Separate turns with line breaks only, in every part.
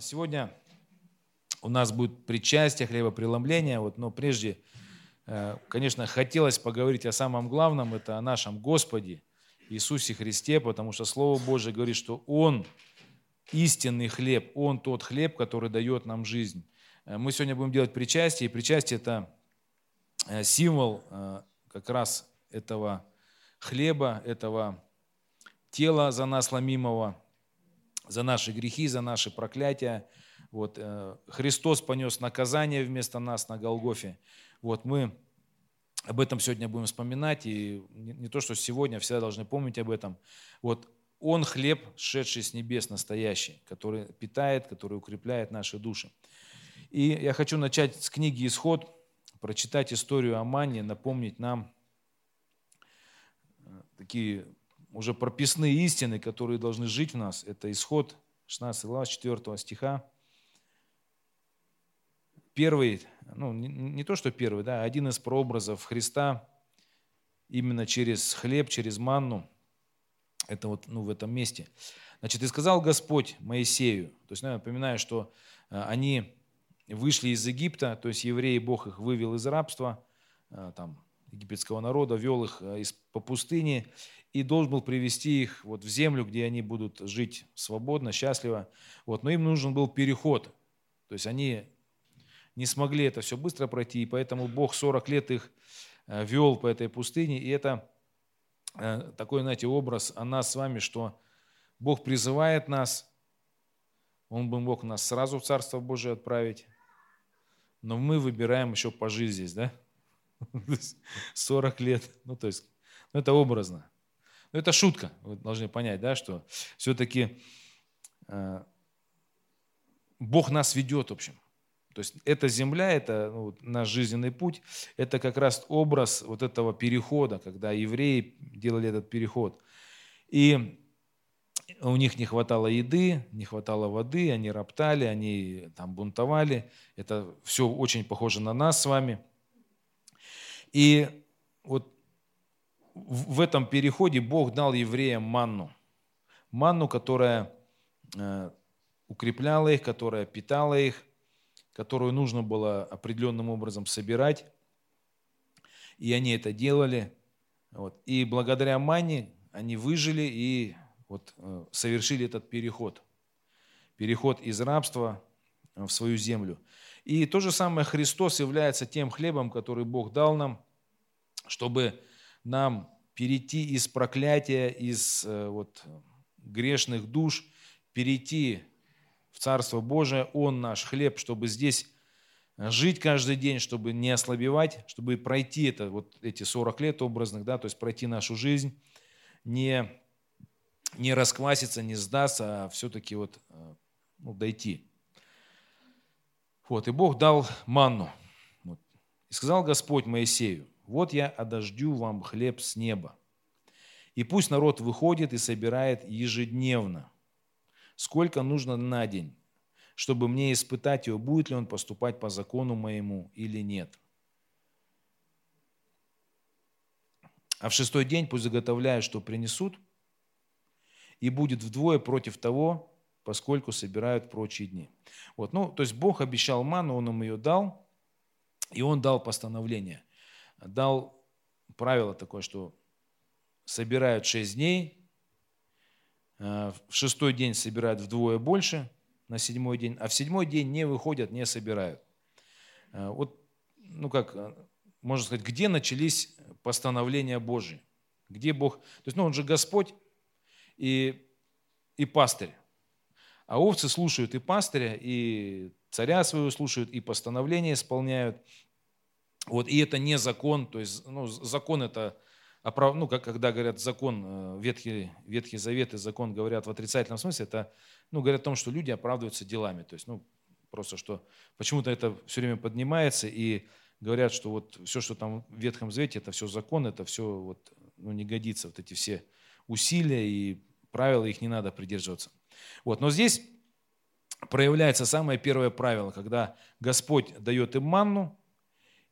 Сегодня у нас будет причастие, хлебопреломление, вот, но прежде, э, конечно, хотелось поговорить о самом главном, это о нашем Господе Иисусе Христе, потому что Слово Божие говорит, что Он истинный хлеб, Он тот хлеб, который дает нам жизнь. Э, мы сегодня будем делать причастие, и причастие – это э, символ как раз этого хлеба, этого тела за нас ломимого – за наши грехи, за наши проклятия. Вот, э, Христос понес наказание вместо нас на Голгофе. Вот, мы об этом сегодня будем вспоминать, и не то, что сегодня, всегда должны помнить об этом. Вот, Он хлеб, шедший с небес, настоящий, который питает, который укрепляет наши души. И я хочу начать с книги «Исход», прочитать историю о Манне, напомнить нам э, такие уже прописные истины, которые должны жить в нас. Это исход 16 глава 4 стиха. Первый, ну не, не то, что первый, да, один из прообразов Христа именно через хлеб, через манну. Это вот ну, в этом месте. Значит, и сказал Господь Моисею, то есть, напоминаю, что э, они вышли из Египта, то есть евреи, Бог их вывел из рабства, э, там, египетского народа, вел их э, по пустыне, и должен был привести их вот в землю, где они будут жить свободно, счастливо. Вот. Но им нужен был переход. То есть они не смогли это все быстро пройти, и поэтому Бог 40 лет их э, вел по этой пустыне. И это э, такой, знаете, образ о нас с вами, что Бог призывает нас, Он бы мог нас сразу в Царство Божие отправить, но мы выбираем еще пожить здесь, да? 40 лет, ну то есть, ну, это образно. Но это шутка, вы должны понять, да, что все-таки э, Бог нас ведет, в общем. То есть эта земля, это ну, наш жизненный путь, это как раз образ вот этого перехода, когда евреи делали этот переход. И у них не хватало еды, не хватало воды, они роптали, они там бунтовали. Это все очень похоже на нас с вами. И вот в этом переходе Бог дал евреям манну. Манну, которая э, укрепляла их, которая питала их, которую нужно было определенным образом собирать. И они это делали. Вот. И благодаря манне они выжили и вот, э, совершили этот переход. Переход из рабства в свою землю. И то же самое Христос является тем хлебом, который Бог дал нам, чтобы нам перейти из проклятия, из э, вот, грешных душ, перейти в Царство Божие. Он наш хлеб, чтобы здесь жить каждый день, чтобы не ослабевать, чтобы пройти это, вот эти 40 лет образных, да, то есть пройти нашу жизнь, не, не раскваситься, не сдаться, а все-таки вот, э, ну, дойти. Вот, и Бог дал манну. И сказал Господь Моисею, вот я одождю вам хлеб с неба. И пусть народ выходит и собирает ежедневно, сколько нужно на день, чтобы мне испытать его, будет ли он поступать по закону моему или нет. А в шестой день пусть заготовляют, что принесут, и будет вдвое против того, поскольку собирают прочие дни. Вот, ну, то есть Бог обещал ману, Он им ее дал, и Он дал постановление – дал правило такое, что собирают шесть дней, э, в шестой день собирают вдвое больше, на седьмой день, а в седьмой день не выходят, не собирают. Э, вот, ну как, э, можно сказать, где начались постановления Божьи? Где Бог? То есть, ну он же Господь и, и пастырь. А овцы слушают и пастыря, и царя своего слушают, и постановления исполняют. Вот, и это не закон, то есть ну, закон это, ну, как, когда говорят закон, э, Ветхий, Ветхий Завет и закон говорят в отрицательном смысле, это ну, говорят о том, что люди оправдываются делами. То есть, ну, просто что почему-то это все время поднимается и говорят, что вот все, что там в Ветхом Завете, это все закон, это все вот, ну, не годится, вот эти все усилия и правила, их не надо придерживаться. Вот. Но здесь проявляется самое первое правило, когда Господь дает им манну,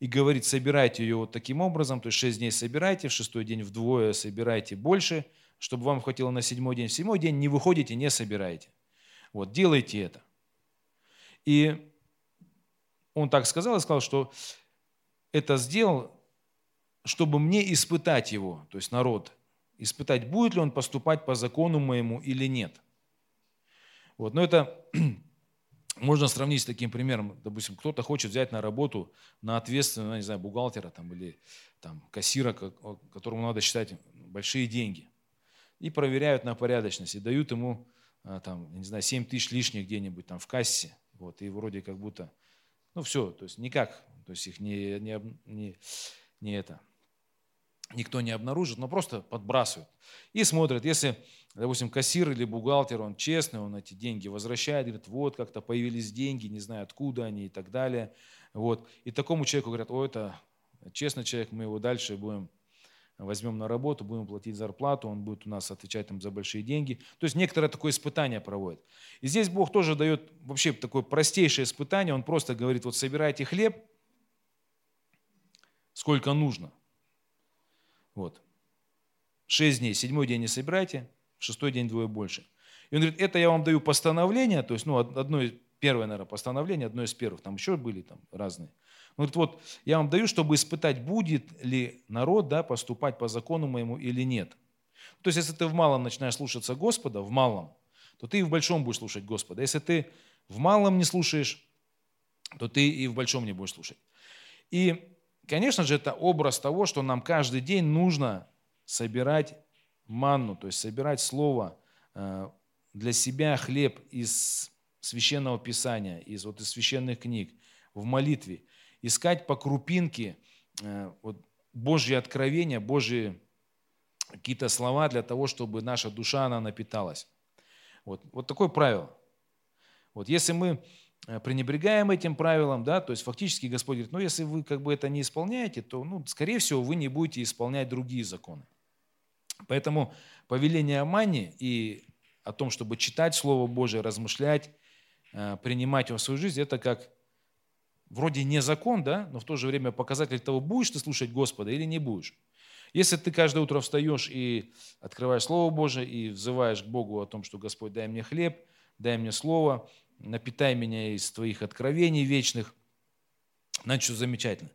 и говорит, собирайте ее вот таким образом, то есть шесть дней собирайте, в шестой день вдвое собирайте больше, чтобы вам хватило на седьмой день. В седьмой день не выходите, не собираете. Вот, делайте это. И он так сказал и сказал, что это сделал, чтобы мне испытать его, то есть народ, испытать, будет ли он поступать по закону моему или нет. Вот. Но это можно сравнить с таким примером. Допустим, кто-то хочет взять на работу на ответственного, не знаю, бухгалтера там, или там, кассира, которому надо считать большие деньги. И проверяют на порядочность, и дают ему а, там, не знаю, 7 тысяч лишних где-нибудь там в кассе. Вот, и вроде как будто, ну все, то есть никак, то есть их не, не, не, не это, никто не обнаружит, но просто подбрасывают. И смотрят, если, допустим, кассир или бухгалтер, он честный, он эти деньги возвращает, говорит, вот как-то появились деньги, не знаю откуда они и так далее. Вот. И такому человеку говорят, о, это честный человек, мы его дальше будем возьмем на работу, будем платить зарплату, он будет у нас отвечать там за большие деньги. То есть некоторое такое испытание проводит. И здесь Бог тоже дает вообще такое простейшее испытание. Он просто говорит, вот собирайте хлеб, сколько нужно. Вот. Шесть дней, седьмой день не собирайте, шестой день двое больше. И он говорит, это я вам даю постановление, то есть, ну, одно, первое, наверное, постановление, одно из первых, там еще были там разные. Он говорит, вот я вам даю, чтобы испытать, будет ли народ да, поступать по закону моему или нет. То есть, если ты в малом начинаешь слушаться Господа, в малом, то ты и в большом будешь слушать Господа. Если ты в малом не слушаешь, то ты и в большом не будешь слушать. И Конечно же, это образ того, что нам каждый день нужно собирать манну, то есть собирать слово э, для себя, хлеб из священного писания, из, вот, из священных книг, в молитве, искать по крупинке э, вот, Божьи откровения, Божьи какие-то слова для того, чтобы наша душа, она напиталась. Вот, вот такое правило. Вот если мы пренебрегаем этим правилом, да, то есть фактически Господь говорит, ну если вы как бы это не исполняете, то, ну, скорее всего, вы не будете исполнять другие законы. Поэтому повеление о мане и о том, чтобы читать Слово Божие, размышлять, э, принимать его в свою жизнь, это как вроде не закон, да, но в то же время показатель того, будешь ты слушать Господа или не будешь. Если ты каждое утро встаешь и открываешь Слово Божие и взываешь к Богу о том, что Господь, дай мне хлеб, дай мне Слово, напитай меня из твоих откровений вечных. Значит, что замечательно.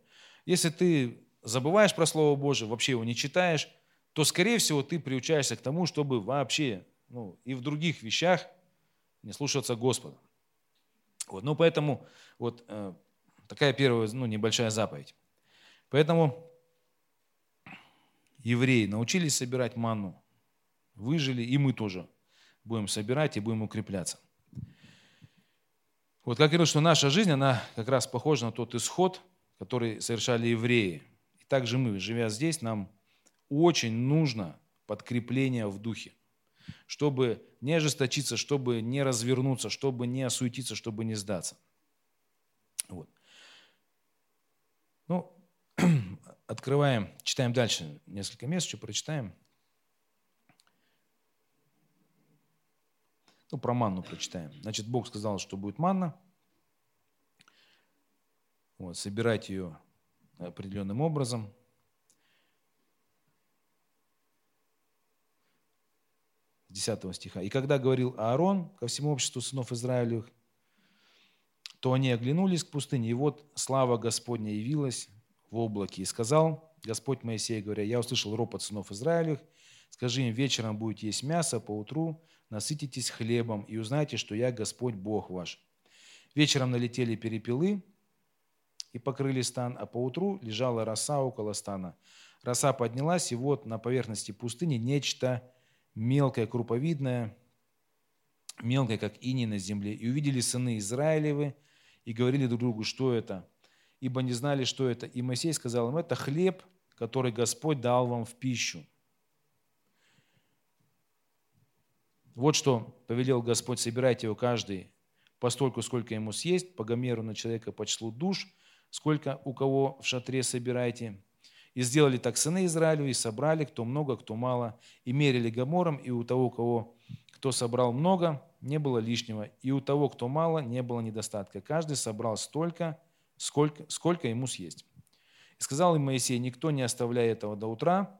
Если ты забываешь про Слово Божие, вообще его не читаешь, то, скорее всего, ты приучаешься к тому, чтобы вообще ну, и в других вещах не слушаться Господа. Вот, ну, поэтому вот э, такая первая, ну, небольшая заповедь. Поэтому евреи научились собирать манну, выжили, и мы тоже будем собирать и будем укрепляться. Вот как я говорил, что наша жизнь, она как раз похожа на тот исход, который совершали евреи. И также мы, живя здесь, нам очень нужно подкрепление в духе, чтобы не ожесточиться, чтобы не развернуться, чтобы не осуетиться, чтобы не сдаться. Вот. Ну, открываем, читаем дальше несколько мест, еще прочитаем. Ну, про манну прочитаем. Значит, Бог сказал, что будет манна. Вот, собирать ее определенным образом. С 10 стиха. «И когда говорил Аарон ко всему обществу сынов Израилевых, то они оглянулись к пустыне, и вот слава Господня явилась в облаке. И сказал Господь Моисей, говоря, я услышал ропот сынов Израилевых, скажи им, вечером будете есть мясо, поутру насытитесь хлебом и узнайте, что я Господь Бог ваш. Вечером налетели перепелы и покрыли стан, а поутру лежала роса около стана. Роса поднялась, и вот на поверхности пустыни нечто мелкое, круповидное, мелкое, как иней на земле. И увидели сыны Израилевы и говорили друг другу, что это, ибо не знали, что это. И Моисей сказал им, это хлеб, который Господь дал вам в пищу. Вот что повелел Господь, собирайте его каждый постольку, сколько ему съесть, по гомеру на человека по числу душ, сколько у кого в шатре собирайте. И сделали так сыны Израилю, и собрали, кто много, кто мало, и мерили гомором, и у того, кого кто собрал много, не было лишнего, и у того, кто мало, не было недостатка. Каждый собрал столько, сколько, сколько ему съесть. И сказал им Моисей, никто не оставляет этого до утра,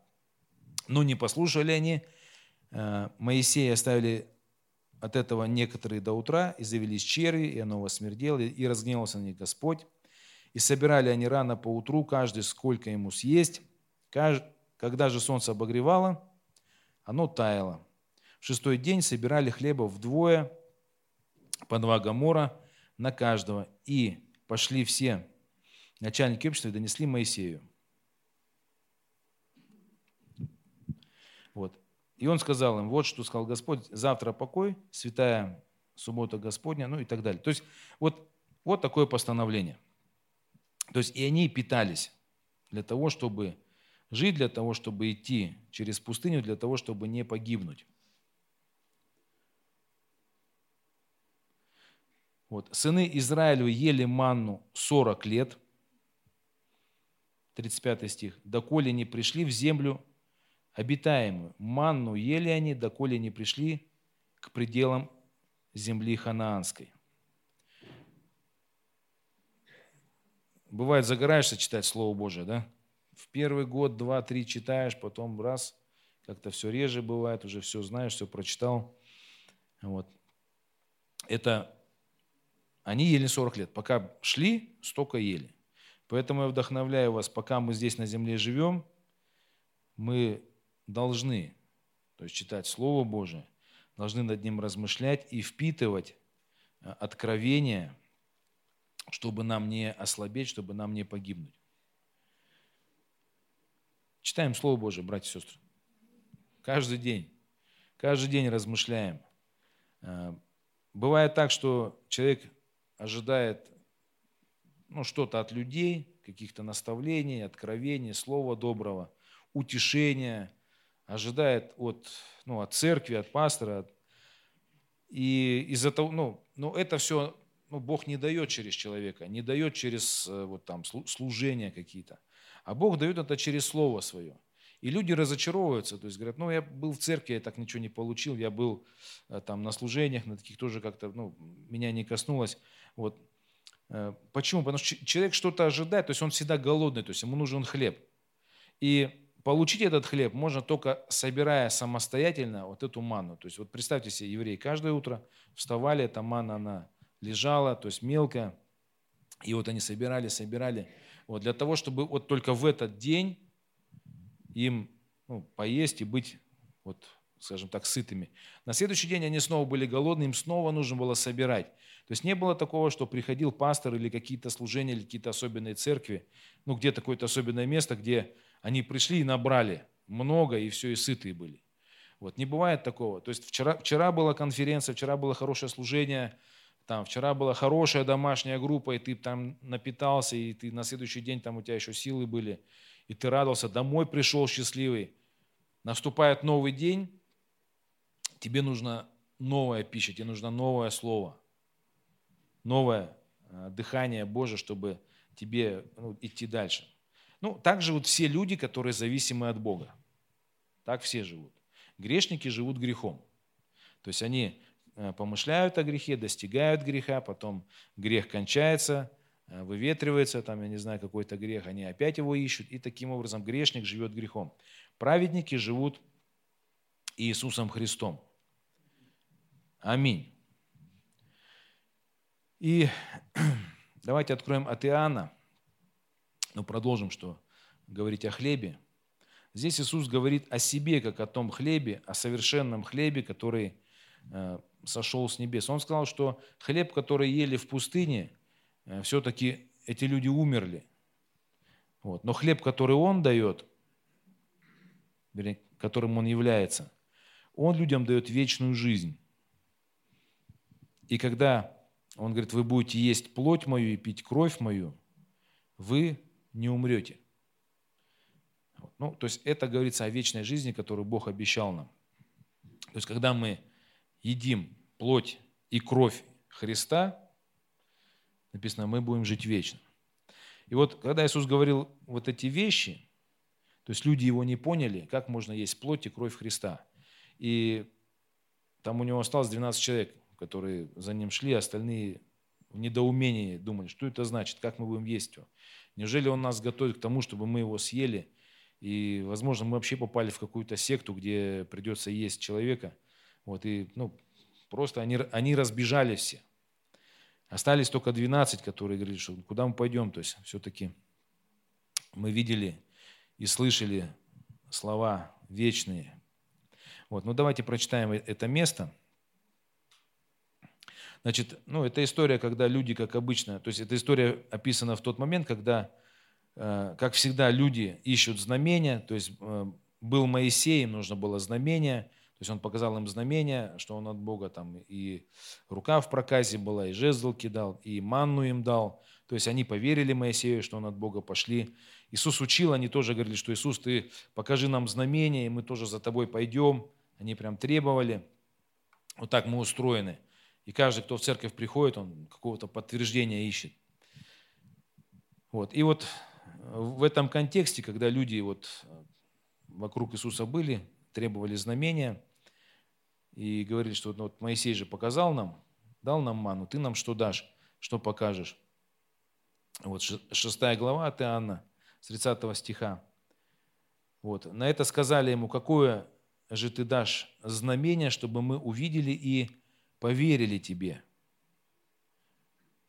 но не послушали они, Моисея оставили от этого некоторые до утра, и завелись черви, и оно восмердело, и разгневался на них Господь. И собирали они рано по утру, каждый сколько ему съесть. Когда же солнце обогревало, оно таяло. В шестой день собирали хлеба вдвое, по два гамора на каждого. И пошли все начальники общества и донесли Моисею. Вот. И он сказал им, вот что сказал Господь, завтра покой, святая суббота Господня, ну и так далее. То есть вот, вот такое постановление. То есть и они питались для того, чтобы жить, для того, чтобы идти через пустыню, для того, чтобы не погибнуть. Вот. Сыны Израилю ели манну 40 лет, 35 стих, доколе не пришли в землю обитаемую. Манну ели они, доколе не пришли к пределам земли ханаанской. Бывает, загораешься читать Слово Божие, да? В первый год, два, три читаешь, потом раз, как-то все реже бывает, уже все знаешь, все прочитал. Вот. Это они ели 40 лет. Пока шли, столько ели. Поэтому я вдохновляю вас, пока мы здесь на земле живем, мы должны, то есть читать Слово Божие, должны над ним размышлять и впитывать э, откровение, чтобы нам не ослабеть, чтобы нам не погибнуть. Читаем Слово Божие, братья и сестры. Каждый день. Каждый день размышляем. Э, бывает так, что человек ожидает ну, что-то от людей, каких-то наставлений, откровений, слова доброго, утешения, ожидает от, ну, от церкви, от пастора. И из-за того, ну, ну это все ну, Бог не дает через человека, не дает через э, вот там служения какие-то, а Бог дает это через Слово Свое. И люди разочаровываются, то есть говорят, ну я был в церкви, я так ничего не получил, я был э, там на служениях, на таких тоже как-то, ну, меня не коснулось. Вот. Э, почему? Потому что человек что-то ожидает, то есть он всегда голодный, то есть ему нужен хлеб. И получить этот хлеб можно только собирая самостоятельно вот эту манну. То есть вот представьте себе, евреи каждое утро вставали, эта манна, она лежала, то есть мелкая, и вот они собирали, собирали. Вот для того, чтобы вот только в этот день им ну, поесть и быть вот скажем так, сытыми. На следующий день они снова были голодны, им снова нужно было собирать. То есть не было такого, что приходил пастор или какие-то служения, или какие-то особенные церкви, ну где-то какое-то особенное место, где они пришли и набрали много, и все, и сытые были. Вот, не бывает такого. То есть вчера, вчера была конференция, вчера было хорошее служение, там, вчера была хорошая домашняя группа, и ты там напитался, и ты на следующий день там у тебя еще силы были, и ты радовался, домой пришел счастливый. Наступает новый день, тебе нужна новая пища, тебе нужно новое слово, новое э, дыхание Божие, чтобы тебе ну, идти дальше. Ну, так живут все люди, которые зависимы от Бога. Так все живут. Грешники живут грехом. То есть они э, помышляют о грехе, достигают греха, потом грех кончается, э, выветривается, там, я не знаю, какой-то грех, они опять его ищут, и таким образом грешник живет грехом. Праведники живут Иисусом Христом. Аминь. И давайте откроем от Иоанна, ну продолжим, что говорить о хлебе. Здесь Иисус говорит о себе, как о том хлебе, о совершенном хлебе, который э, сошел с небес. Он сказал, что хлеб, который ели в пустыне, э, все-таки эти люди умерли. Вот. Но хлеб, который Он дает, которым Он является, Он людям дает вечную жизнь. И когда он говорит, вы будете есть плоть мою и пить кровь мою, вы не умрете. Ну, то есть это говорится о вечной жизни, которую Бог обещал нам. То есть когда мы едим плоть и кровь Христа, написано, мы будем жить вечно. И вот когда Иисус говорил вот эти вещи, то есть люди его не поняли, как можно есть плоть и кровь Христа. И там у него осталось 12 человек которые за ним шли, остальные в недоумении думали, что это значит, как мы будем есть его. Неужели он нас готовит к тому, чтобы мы его съели, и, возможно, мы вообще попали в какую-то секту, где придется есть человека, вот, и, ну, просто они, они разбежались все. Остались только 12, которые говорили, что куда мы пойдем. То есть все-таки мы видели и слышали слова вечные. Вот, ну давайте прочитаем это место. Значит, ну это история, когда люди, как обычно, то есть эта история описана в тот момент, когда, э, как всегда, люди ищут знамения, то есть э, был Моисей, им нужно было знамение – то есть он показал им знамение, что он от Бога там и рука в проказе была, и жезл кидал, и манну им дал. То есть они поверили Моисею, что он от Бога пошли. Иисус учил, они тоже говорили, что Иисус, ты покажи нам знамение, и мы тоже за тобой пойдем. Они прям требовали. Вот так мы устроены. И каждый, кто в церковь приходит, он какого-то подтверждения ищет. Вот. И вот в этом контексте, когда люди вот вокруг Иисуса были, требовали знамения и говорили, что вот Моисей же показал нам, дал нам ману, ты нам что дашь, что покажешь. Вот шестая глава от Иоанна, с 30 стиха. Вот. На это сказали ему, какое же ты дашь знамение, чтобы мы увидели и поверили тебе.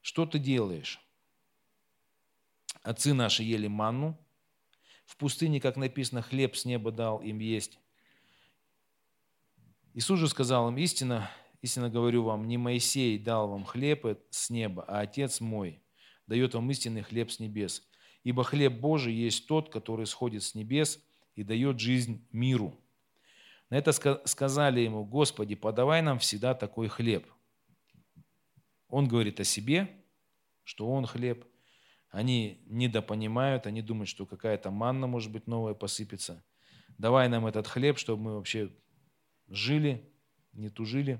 Что ты делаешь? Отцы наши ели манну, в пустыне, как написано, хлеб с неба дал им есть. Иисус же сказал им, истинно, истинно говорю вам, не Моисей дал вам хлеб с неба, а Отец мой дает вам истинный хлеб с небес. Ибо хлеб Божий есть тот, который сходит с небес и дает жизнь миру. На это сказали ему, Господи, подавай нам всегда такой хлеб. Он говорит о себе, что он хлеб. Они недопонимают, они думают, что какая-то манна, может быть, новая посыпется. Давай нам этот хлеб, чтобы мы вообще жили, не тужили.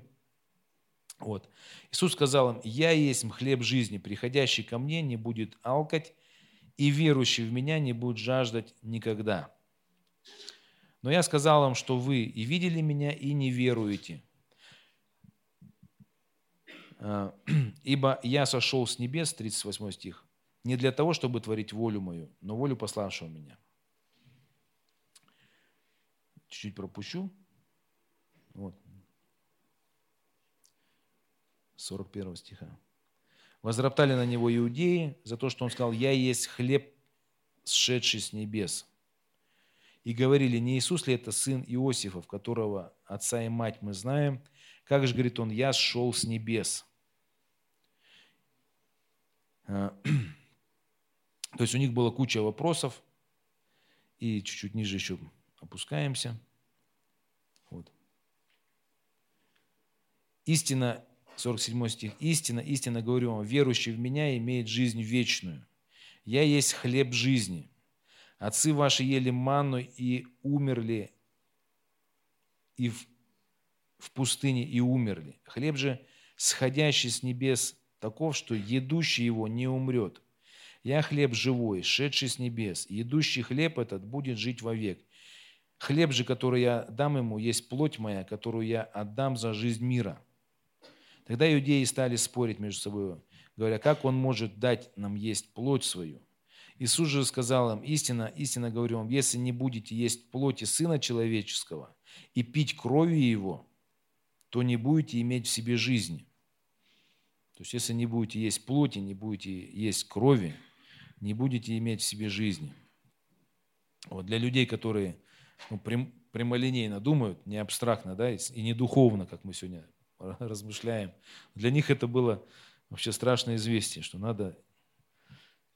Вот. Иисус сказал им, «Я есть хлеб жизни, приходящий ко мне не будет алкать, и верующий в меня не будет жаждать никогда. Но я сказал вам, что вы и видели меня, и не веруете. А, Ибо я сошел с небес, 38 стих, не для того, чтобы творить волю мою, но волю пославшего меня. Чуть-чуть пропущу. Вот. 41 стиха. Возроптали на него иудеи за то, что он сказал, «Я есть хлеб, сшедший с небес». И говорили, не Иисус ли это сын Иосифов, которого отца и мать мы знаем? Как же, говорит он, я сшел с небес. А, то есть у них была куча вопросов, и чуть-чуть ниже еще опускаемся. Вот. Истина, 47 стих, истина, истина говорю вам, верующий в меня имеет жизнь вечную. Я есть хлеб жизни. Отцы ваши ели манну и умерли, и в, в пустыне и умерли. Хлеб же, сходящий с небес, таков, что едущий его не умрет. Я хлеб живой, шедший с небес. Едущий хлеб этот будет жить вовек. Хлеб же, который я дам ему, есть плоть моя, которую я отдам за жизнь мира. Тогда иудеи стали спорить между собой, говоря, как он может дать нам есть плоть свою. Иисус же сказал им, истинно, истинно говорю вам, если не будете есть плоти Сына Человеческого и пить крови Его, то не будете иметь в себе жизни. То есть, если не будете есть плоти, не будете есть крови, не будете иметь в себе жизни. Вот для людей, которые ну, прям, прямолинейно думают, не абстрактно, да, и не духовно, как мы сегодня размышляем. Для них это было вообще страшное известие, что надо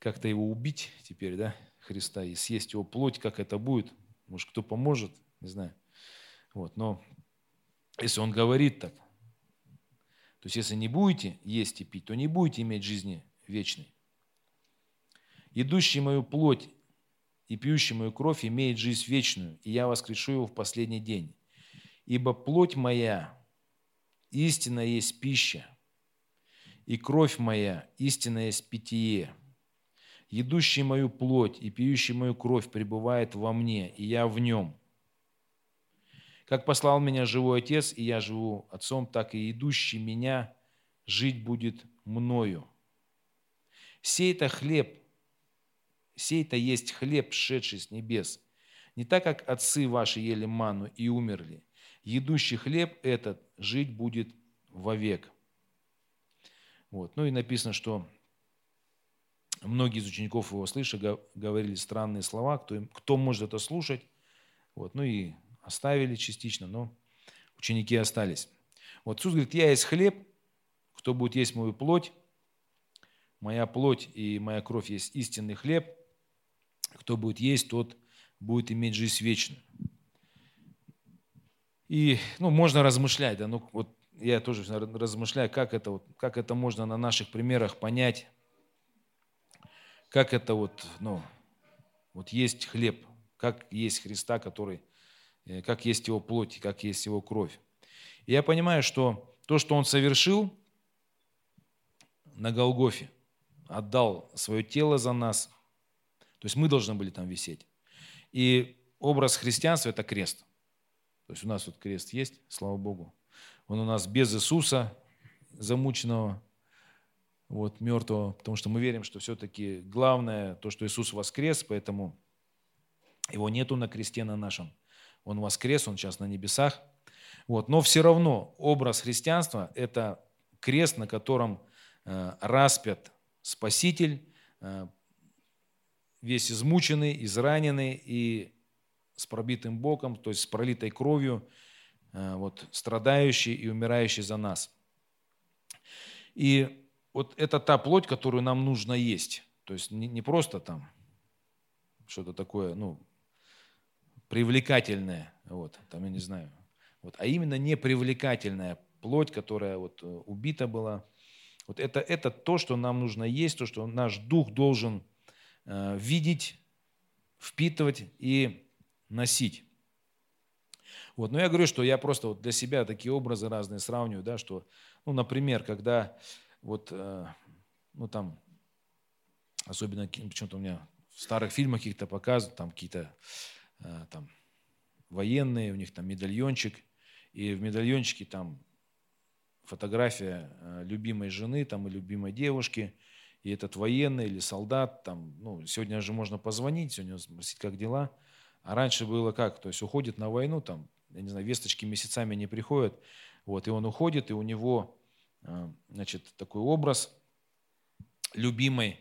как-то его убить теперь, да, Христа, и съесть его плоть, как это будет. Может, кто поможет, не знаю. Вот, но если он говорит так, то есть если не будете есть и пить, то не будете иметь жизни вечной. Идущий мою плоть и пьющий мою кровь имеет жизнь вечную, и я воскрешу его в последний день. Ибо плоть моя истина есть пища, и кровь моя истина есть питье. Едущий мою плоть и пьющий мою кровь пребывает во мне, и я в нем. Как послал меня живой Отец, и я живу Отцом, так и идущий меня жить будет мною. Сей-то хлеб, сей-то есть хлеб, шедший с небес. Не так, как отцы ваши ели ману и умерли, Едущий хлеб этот жить будет вовек. Вот. Ну и написано, что многие из учеников его слыша говорили странные слова, кто, кто может это слушать. Вот. Ну и оставили частично, но ученики остались. Вот Иисус говорит, я есть хлеб, кто будет есть мою плоть, моя плоть и моя кровь есть истинный хлеб, кто будет есть, тот будет иметь жизнь вечную. И ну, можно размышлять, да, ну, вот я тоже размышляю, как это, вот, как это можно на наших примерах понять, как это вот, ну, вот есть хлеб, как есть Христа, который, э, как есть его плоть, как есть его кровь. И я понимаю, что то, что он совершил на Голгофе, отдал свое тело за нас, то есть мы должны были там висеть. И образ христианства – это крест. То есть у нас вот крест есть, слава Богу. Он у нас без Иисуса, замученного, вот, мертвого, потому что мы верим, что все-таки главное то, что Иисус воскрес, поэтому его нету на кресте на нашем. Он воскрес, он сейчас на небесах. Вот. Но все равно образ христианства – это крест, на котором э, распят Спаситель, э, весь измученный, израненный и с пробитым боком, то есть с пролитой кровью – Э, вот, страдающий и умирающий за нас. И вот это та плоть, которую нам нужно есть. То есть не, не просто там что-то такое, ну, привлекательное, вот, там, я не знаю, вот, а именно непривлекательная плоть, которая вот э, убита была. Вот это, это то, что нам нужно есть, то, что наш дух должен э, видеть, впитывать и носить. Вот. Но я говорю, что я просто вот для себя такие образы разные сравниваю, да, что, ну, например, когда вот, э, ну, там, особенно почему-то у меня в старых фильмах каких-то показывают, там какие-то э, там военные, у них там медальончик, и в медальончике там фотография э, любимой жены там, и любимой девушки, и этот военный или солдат, там, ну, сегодня же можно позвонить, сегодня спросить, как дела, а раньше было как, то есть уходит на войну, там, я не знаю, весточки месяцами не приходят, вот, и он уходит, и у него, значит, такой образ любимый,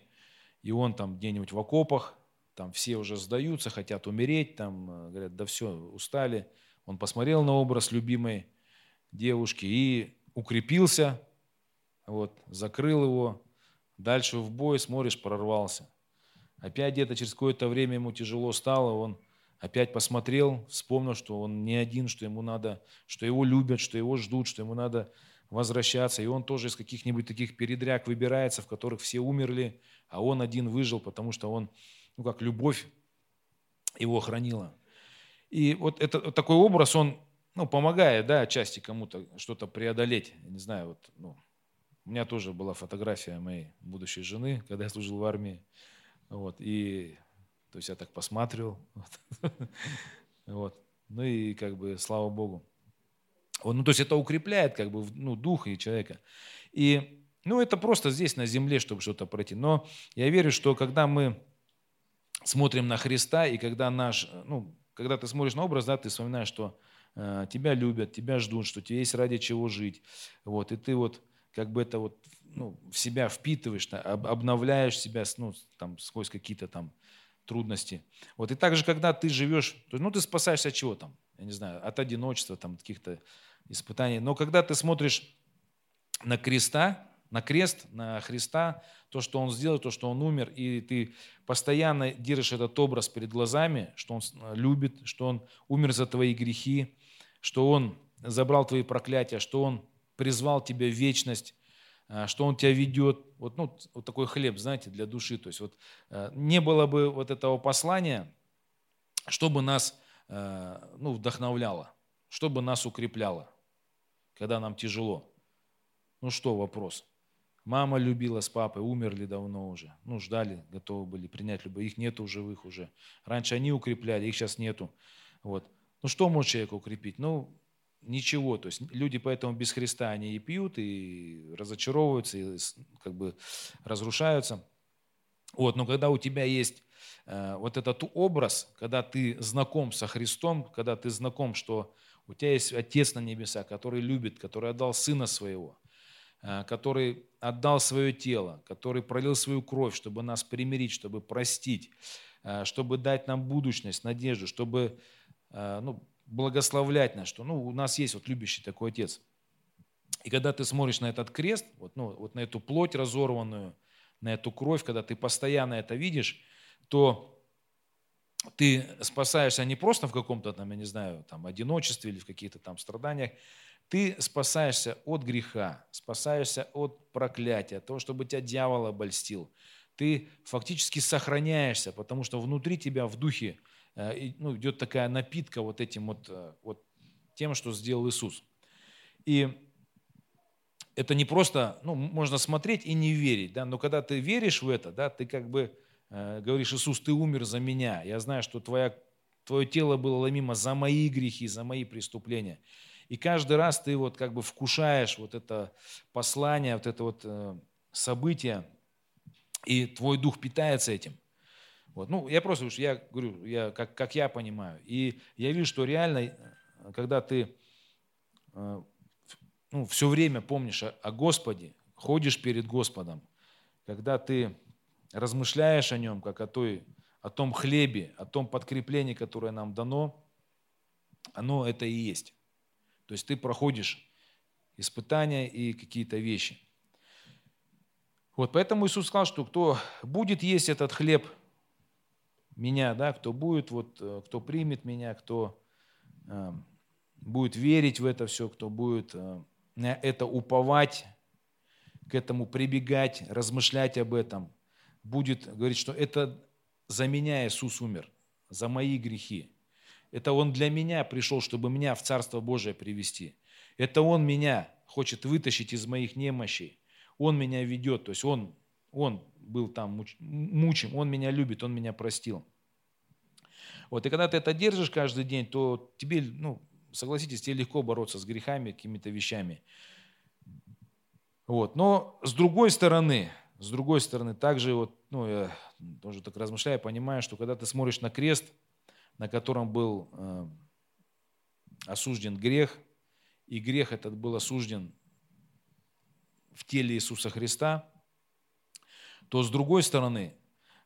и он там где-нибудь в окопах, там все уже сдаются, хотят умереть, там а, говорят, да все, устали. Он посмотрел на образ любимой девушки и укрепился, вот, закрыл его, дальше в бой, смотришь, прорвался. Опять где-то через какое-то время ему тяжело стало, он опять посмотрел, вспомнил, что он не один, что ему надо, что его любят, что его ждут, что ему надо возвращаться. И он тоже из каких-нибудь таких передряг выбирается, в которых все умерли, а он один выжил, потому что он, ну как любовь его хранила. И вот это вот такой образ, он ну, помогает, да, отчасти кому-то что-то преодолеть. Я не знаю, вот, ну, у меня тоже была фотография моей будущей жены, когда я служил в армии. Вот, и то есть я так посматривал. Вот. Ну и как бы слава Богу. Ну, то есть это укрепляет как бы ну, дух и человека. И ну, это просто здесь, на земле, чтобы что-то пройти. Но я верю, что когда мы смотрим на Христа, и когда наш, ну, когда ты смотришь на образ, да, ты вспоминаешь, что э, тебя любят, тебя ждут, что тебе есть ради чего жить. Вот, и ты вот как бы это вот ну, в себя впитываешь, обновляешь себя ну, там, сквозь какие-то там трудности. Вот и также, когда ты живешь, ну, ты спасаешься от чего там? Я не знаю, от одиночества, там, каких-то испытаний. Но когда ты смотришь на креста, на крест, на Христа, то, что Он сделал, то, что Он умер, и ты постоянно держишь этот образ перед глазами, что Он любит, что Он умер за твои грехи, что Он забрал твои проклятия, что Он призвал тебя в вечность, а, что Он тебя ведет. Вот, ну, вот такой хлеб, знаете, для души. То есть вот э, не было бы вот этого послания, чтобы нас э, ну, вдохновляло, чтобы нас укрепляло, когда нам тяжело. Ну что, вопрос. Мама любила с папой, умерли давно уже. Ну, ждали, готовы были принять любовь. Их нету живых уже. Раньше они укрепляли, их сейчас нету. Вот. Ну, что может человека укрепить? Ну, ничего. То есть люди поэтому без Христа они и пьют, и разочаровываются, и как бы разрушаются. Вот, но когда у тебя есть э, вот этот образ, когда ты знаком со Христом, когда ты знаком, что У тебя есть Отец на небесах, который любит, который отдал Сына Своего, э, который отдал свое тело, который пролил свою кровь, чтобы нас примирить, чтобы простить, э, чтобы дать нам будущность, надежду, чтобы ну, благословлять нас, что ну, у нас есть вот любящий такой Отец. И когда ты смотришь на этот крест, вот, ну, вот на эту плоть разорванную, на эту кровь, когда ты постоянно это видишь, то ты спасаешься не просто в каком-то там, я не знаю, там одиночестве или в каких-то там страданиях, ты спасаешься от греха, спасаешься от проклятия, от того, чтобы тебя дьявол обольстил. Ты фактически сохраняешься, потому что внутри тебя в духе э, ну, идет такая напитка вот этим вот, э, вот тем, что сделал Иисус. И это не просто, ну, можно смотреть и не верить, да, но когда ты веришь в это, да, ты как бы говоришь, Иисус, ты умер за меня, я знаю, что твоя, твое тело было ломимо за мои грехи, за мои преступления. И каждый раз ты вот как бы вкушаешь вот это послание, вот это вот э, событие, и твой дух питается этим. Вот. Ну, я просто, я говорю, я, как, как я понимаю. И я вижу, что реально, э, когда ты э, ну, все время помнишь о, о Господе, ходишь перед Господом, когда ты размышляешь о Нем, как о, той, о том хлебе, о том подкреплении, которое нам дано, оно это и есть. То есть ты проходишь испытания и какие-то вещи. Вот поэтому Иисус сказал, что кто будет есть этот хлеб меня, да, кто будет, вот, э, кто примет меня, кто э, будет верить в это все, кто будет э, на это уповать, к этому прибегать, размышлять об этом, будет говорить, что это за меня Иисус умер, за мои грехи. Это Он для меня пришел, чтобы меня в Царство Божие привести. Это Он меня хочет вытащить из моих немощей. Он меня ведет, то есть Он, он был там мучим, Он меня любит, Он меня простил. Вот, и когда ты это держишь каждый день, то тебе, ну, согласитесь, тебе легко бороться с грехами, какими-то вещами. Вот. Но с другой стороны, с другой стороны, также вот, ну, я тоже так размышляю, понимаю, что когда ты смотришь на крест, на котором был э, осужден грех, и грех этот был осужден в теле Иисуса Христа, то с другой стороны,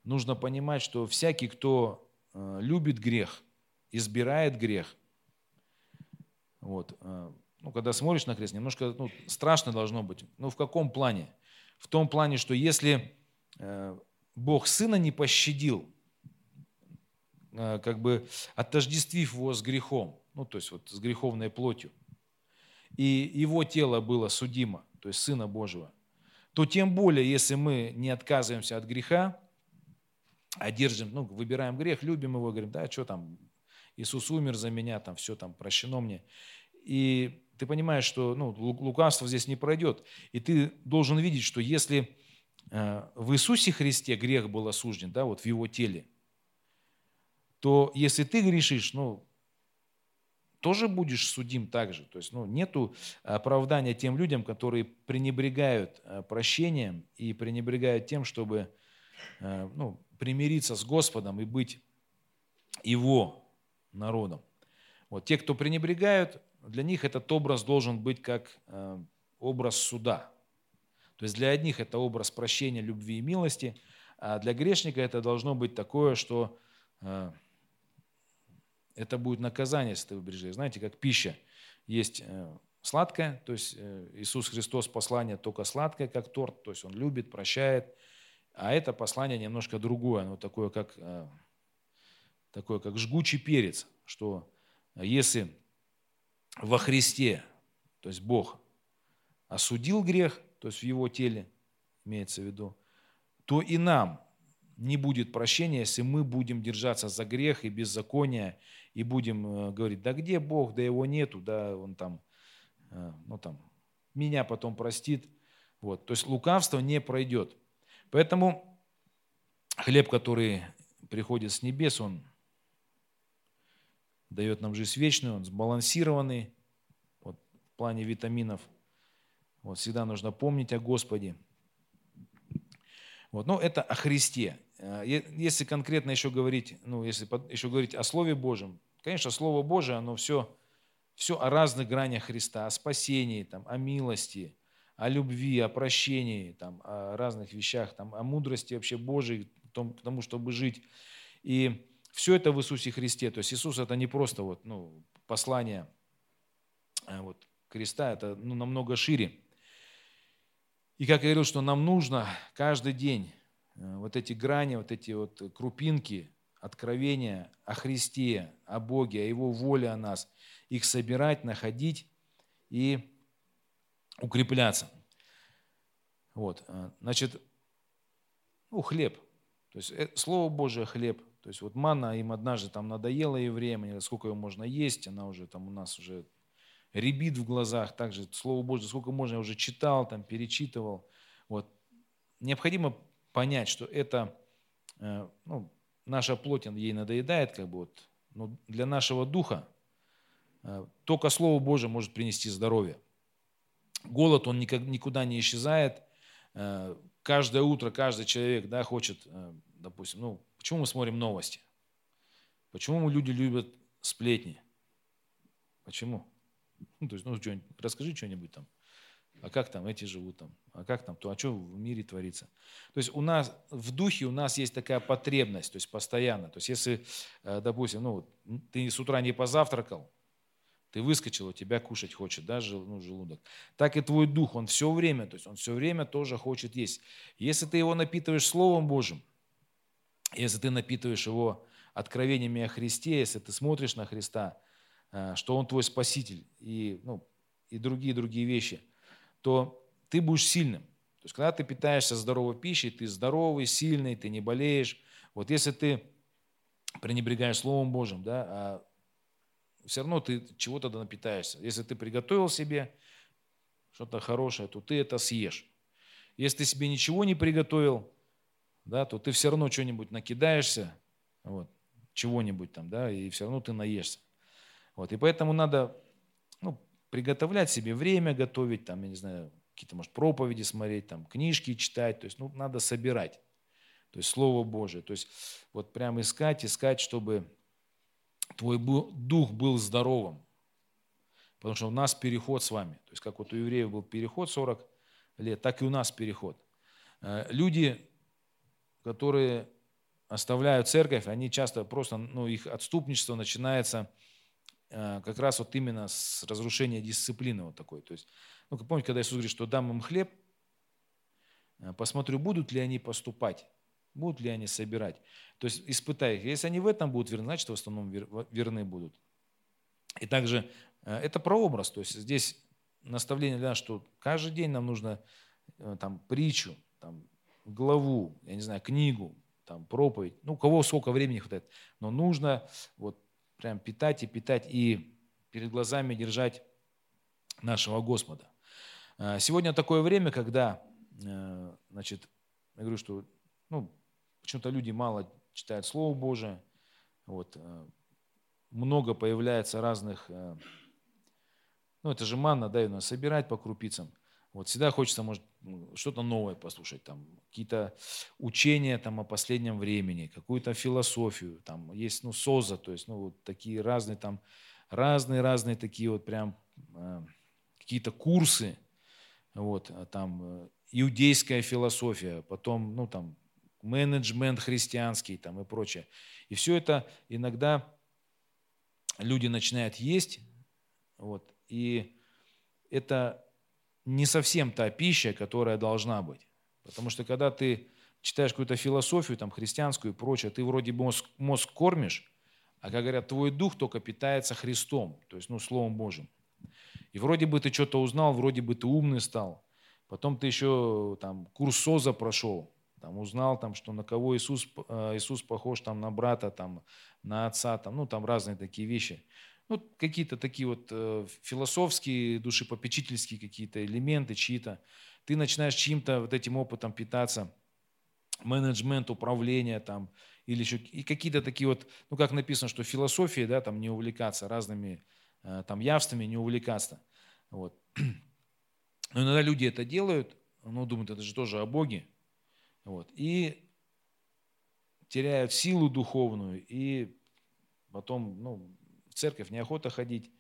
нужно понимать, что всякий, кто э, любит грех, избирает грех – вот. Э, ну, когда смотришь на крест, немножко ну, страшно должно быть. Ну, в каком плане? В том плане, что если э, Бог Сына не пощадил, э, как бы отождествив его с грехом, ну, то есть вот с греховной плотью, и его тело было судимо, то есть Сына Божьего, то тем более, если мы не отказываемся от греха, а держим, ну, выбираем грех, любим его, говорим, да, что там, Иисус умер за меня, там все там прощено мне. И ты понимаешь, что ну, лукавство здесь не пройдет. И ты должен видеть, что если э, в Иисусе Христе грех был осужден, да, вот в его теле, то если ты грешишь, ну, тоже будешь судим так же. То есть ну, нету оправдания тем людям, которые пренебрегают э, прощением и пренебрегают тем, чтобы э, ну, примириться с Господом и быть Его народом. Вот те, кто пренебрегают, для них этот образ должен быть как э, образ суда. То есть для одних это образ прощения, любви и милости, а для грешника это должно быть такое, что э, это будет наказание, если ты выберешь. Знаете, как пища. Есть э, сладкое, то есть Иисус Христос послание только сладкое, как торт, то есть Он любит, прощает, а это послание немножко другое, оно такое, как такое, как жгучий перец, что если во Христе, то есть Бог осудил грех, то есть в его теле, имеется в виду, то и нам не будет прощения, если мы будем держаться за грех и беззаконие, и будем э, говорить, да где Бог, да его нету, да он там, э, ну там, меня потом простит. Вот. То есть лукавство не пройдет. Поэтому хлеб, который приходит с небес, он дает нам жизнь вечную, он сбалансированный вот, в плане витаминов. Вот, всегда нужно помнить о Господе. Вот, но это о Христе. Э, если конкретно еще говорить, ну, если еще говорить о Слове Божьем, конечно, Слово Божие, оно все все о разных гранях Христа, о спасении, там, о милости, о любви, о прощении, там, о разных вещах, там, о мудрости вообще Божией, том, к тому, чтобы жить. И все это в Иисусе Христе. То есть Иисус это не просто вот, ну, послание а вот, креста, это ну, намного шире. И как я говорил, что нам нужно каждый день э, вот эти грани, вот эти вот крупинки откровения о Христе, о Боге, о Его воле о нас, их собирать, находить и укрепляться. Вот, э, значит, ну, хлеб. То есть э, Слово Божие – хлеб. То есть вот манна им однажды там надоела евреям, сколько ее можно есть, она уже там у нас уже ребит в глазах, также Слово Божье, сколько можно, я уже читал, там, перечитывал. Вот. Необходимо понять, что это, э, ну, наша плоть, ей надоедает, как бы вот, но для нашего духа э, только Слово Божье может принести здоровье. Голод, он никуда не исчезает. Э, каждое утро каждый человек да, хочет, допустим, ну, почему мы смотрим новости? Почему люди любят сплетни? Почему? Ну, то есть, ну, что расскажи что-нибудь там. А как там эти живут там? А как там? То, а что в мире творится? То есть у нас в духе у нас есть такая потребность, то есть постоянно. То есть если, э, допустим, ну, ты с утра не позавтракал, ты выскочил, у тебя кушать хочет, да, ну, желудок. Так и твой дух, он все время, то есть он все время тоже хочет есть. Если ты его напитываешь Словом Божьим, если ты напитываешь его откровениями о Христе, если ты смотришь на Христа – Э, что Он твой Спаситель и, ну, и другие-другие вещи, то ты будешь сильным. То есть, когда ты питаешься здоровой пищей, ты здоровый, сильный, ты не болеешь. Вот если ты пренебрегаешь Словом Божьим, да, а все равно ты чего-то напитаешься. Если ты приготовил себе что-то хорошее, то ты это съешь. Если ты себе ничего не приготовил, да, то ты все равно что-нибудь накидаешься, вот, чего-нибудь там, да, и все равно ты наешься. Вот, и поэтому надо ну, приготовлять себе время, готовить, там, я не знаю, какие-то, может, проповеди смотреть, там, книжки читать, то есть, ну, надо собирать, то есть, Слово Божие, то есть, вот прям искать, искать, чтобы твой дух был здоровым, потому что у нас переход с вами, то есть, как вот у евреев был переход 40 лет, так и у нас переход. Э, люди, которые оставляют церковь, они часто просто, ну, их отступничество начинается – Э, как раз вот именно с разрушения дисциплины вот такой. То есть, ну, помните, когда Иисус говорит, что дам им хлеб, э, посмотрю, будут ли они поступать, будут ли они собирать. То есть испытай их. Если они в этом будут верны, значит, в основном верны будут. И также э, это прообраз. То есть здесь наставление для нас, что каждый день нам нужно там притчу, там, главу, я не знаю, книгу, там, проповедь, ну, у кого сколько времени хватает, но нужно вот прям питать и питать и перед глазами держать нашего Господа. А, сегодня такое время, когда, э, значит, я говорю, что ну, почему-то люди мало читают Слово Божие, вот, э, много появляется разных, э, ну это же манна, да, ее собирать по крупицам – вот всегда хочется, может, что-то новое послушать, там, какие-то учения там, о последнем времени, какую-то философию, там, есть, ну, СОЗа, то есть, ну, вот такие разные там, разные-разные такие вот прям э, какие-то курсы, вот, а там, э, иудейская философия, потом, ну, там, менеджмент христианский, там, и прочее. И все это иногда люди начинают есть, вот, и это не совсем та пища, которая должна быть. Потому что когда ты читаешь какую-то философию, там, христианскую и прочее, ты вроде мозг, мозг кормишь, а, как говорят, твой дух только питается Христом, то есть, ну, Словом Божьим. И вроде бы ты что-то узнал, вроде бы ты умный стал. Потом ты еще там курс СОЗа прошел, там узнал, там, что на кого Иисус, э, Иисус похож там, на брата, там, на отца, там, ну, там разные такие вещи ну, какие-то такие вот э, философские, душепопечительские какие-то элементы чьи-то. Ты начинаешь чьим-то вот этим опытом питаться, менеджмент, управление там, или еще и какие-то такие вот, ну, как написано, что философии, да, там не увлекаться разными э, там явствами, не увлекаться. Вот. Но иногда люди это делают, ну, думают, это же тоже о Боге. Вот. И теряют силу духовную, и потом, ну, в церковь неохота ходить,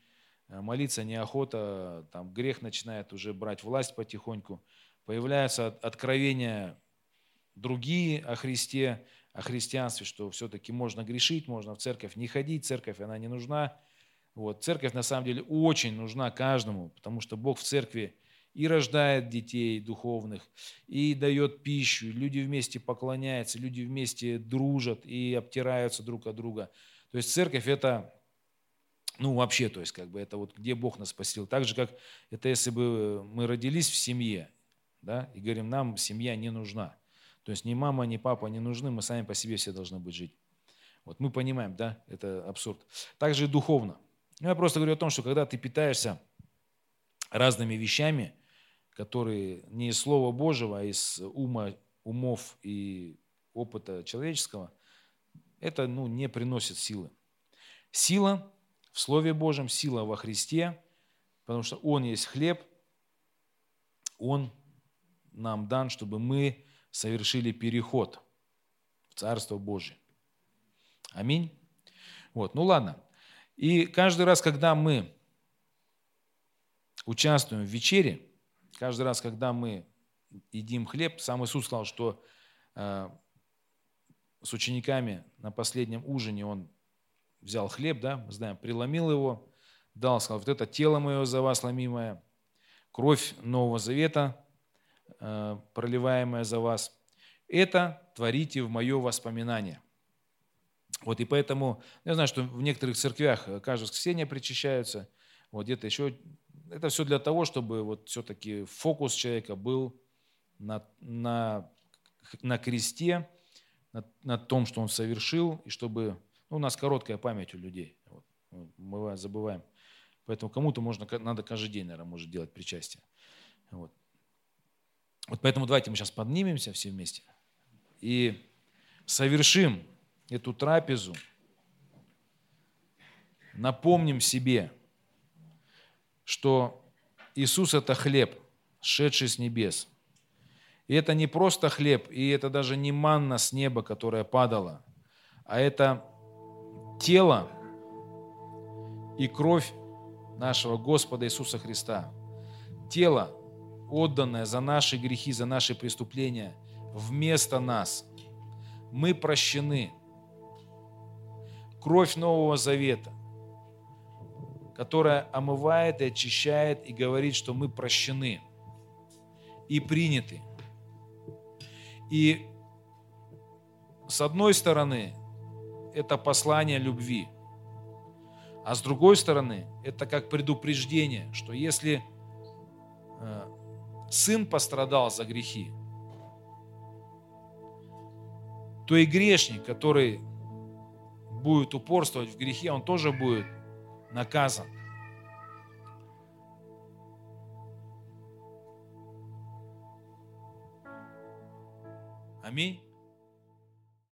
э, молиться неохота, там грех начинает уже брать власть потихоньку. Появляются откровения другие о Христе, о христианстве, что все-таки можно грешить, можно в церковь не ходить, церковь, она не нужна. Вот. Церковь на самом деле очень нужна каждому, потому что Бог в церкви и рождает детей духовных, и дает пищу, люди вместе поклоняются, люди вместе дружат и обтираются друг от друга. То есть церковь это, ну вообще, то есть как бы это вот где Бог нас спасил. Так же, как это если бы мы родились в семье, да, и говорим, нам семья не нужна. То есть ни мама, ни папа не нужны, мы сами по себе все должны быть жить. Вот мы понимаем, да, это абсурд. Также и духовно. Ну, я просто говорю о том, что когда ты питаешься разными вещами, которые не из Слова Божьего, а из ума, умов и опыта человеческого, это ну, не приносит силы. Сила в Слове Божьем, сила во Христе, потому что Он есть хлеб, Он нам дан, чтобы мы совершили переход в Царство Божие. Аминь. Вот, ну ладно. И каждый раз, когда мы участвуем в вечере, Каждый раз, когда мы едим хлеб, сам Иисус сказал, что э, с учениками на последнем ужине он взял хлеб, да, мы знаем, преломил его, дал, сказал, вот это тело мое за вас ломимое, кровь Нового Завета, э, проливаемая за вас, это творите в мое воспоминание. Вот и поэтому, я знаю, что в некоторых церквях каждое воскресенье причащаются, вот где-то еще это все для того, чтобы вот все-таки фокус человека был на, на, на кресте, на, на том, что он совершил, и чтобы... Ну, у нас короткая память у людей. Вот, мы забываем. Поэтому кому-то можно, надо каждый день, наверное, может делать причастие. Вот. вот поэтому давайте мы сейчас поднимемся все вместе и совершим эту трапезу, напомним себе – что Иисус – это хлеб, шедший с небес. И это не просто хлеб, и это даже не манна с неба, которая падала, а это тело и кровь нашего Господа Иисуса Христа. Тело, отданное за наши грехи, за наши преступления, вместо нас. Мы прощены. Кровь Нового Завета – которая омывает и очищает и говорит, что мы прощены и приняты. И с одной стороны, это послание любви, а с другой стороны, это как предупреждение, что если э, сын пострадал за грехи, то и грешник, который будет упорствовать в грехе, он тоже будет наказан. Аминь.